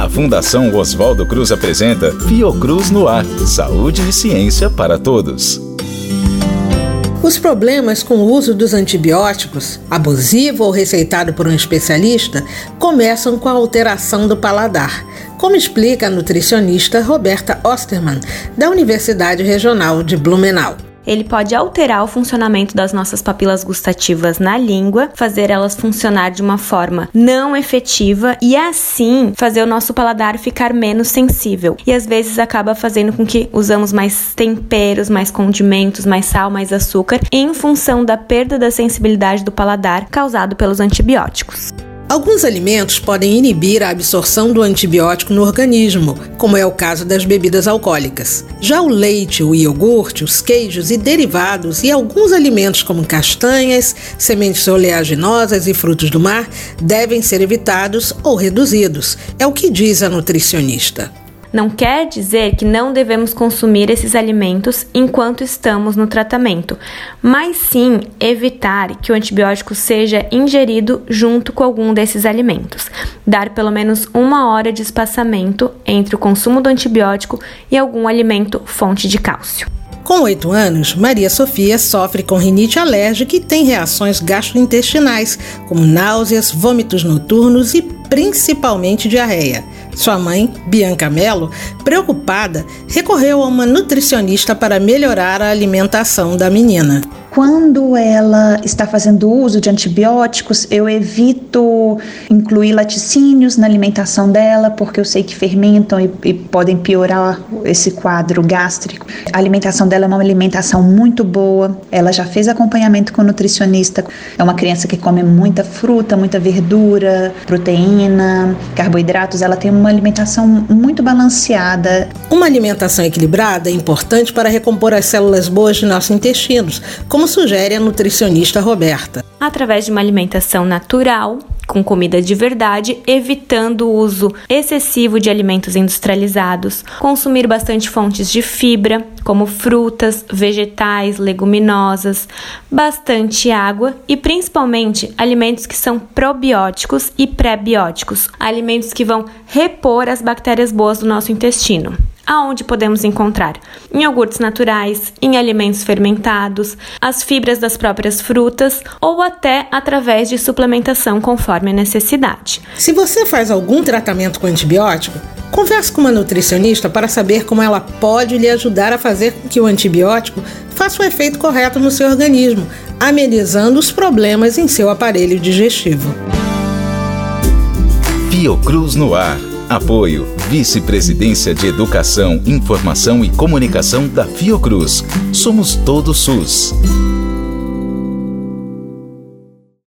A Fundação Oswaldo Cruz apresenta Fiocruz no Ar Saúde e Ciência para Todos. Os problemas com o uso dos antibióticos, abusivo ou receitado por um especialista, começam com a alteração do paladar, como explica a nutricionista Roberta Osterman, da Universidade Regional de Blumenau ele pode alterar o funcionamento das nossas papilas gustativas na língua, fazer elas funcionar de uma forma não efetiva e assim fazer o nosso paladar ficar menos sensível. E às vezes acaba fazendo com que usamos mais temperos, mais condimentos, mais sal, mais açúcar, em função da perda da sensibilidade do paladar causado pelos antibióticos. Alguns alimentos podem inibir a absorção do antibiótico no organismo, como é o caso das bebidas alcoólicas. Já o leite, o iogurte, os queijos e derivados e alguns alimentos como castanhas, sementes oleaginosas e frutos do mar devem ser evitados ou reduzidos, é o que diz a nutricionista. Não quer dizer que não devemos consumir esses alimentos enquanto estamos no tratamento, mas sim evitar que o antibiótico seja ingerido junto com algum desses alimentos. Dar pelo menos uma hora de espaçamento entre o consumo do antibiótico e algum alimento fonte de cálcio. Com oito anos, Maria Sofia sofre com rinite alérgica e tem reações gastrointestinais, como náuseas, vômitos noturnos e principalmente diarreia. Sua mãe, Bianca Mello, preocupada, recorreu a uma nutricionista para melhorar a alimentação da menina. Quando ela está fazendo uso de antibióticos, eu evito incluir laticínios na alimentação dela, porque eu sei que fermentam e, e, podem piorar esse quadro gástrico. A alimentação dela é uma alimentação muito boa, ela já fez acompanhamento com nutricionista. É uma criança que come muita fruta, muita verdura, proteína, carboidratos. Ela tem uma alimentação muito balanceada. Uma alimentação equilibrada é importante para recompor as células boas de nossos intestinos, como como sugere a nutricionista Roberta. Através de uma alimentação natural, com comida de verdade, evitando o uso excessivo de alimentos industrializados, consumir bastante fontes de fibra, como frutas, vegetais, leguminosas, bastante água e principalmente alimentos que são probióticos e pré-bióticos, alimentos que vão repor as bactérias boas do nosso intestino. Aonde podemos encontrar? Em iogurtes naturais, em alimentos fermentados, as fibras das próprias frutas ou até através de suplementação conforme a necessidade. Se você faz algum tratamento com antibiótico, converse com uma nutricionista para saber como ela pode lhe ajudar a fazer com que o antibiótico faça o efeito correto no seu organismo, amenizando os problemas em seu aparelho digestivo. Fiocruz no ar Apoio Vice-Presidência de Educação, Informação e Comunicação da Fiocruz. Somos todos SUS.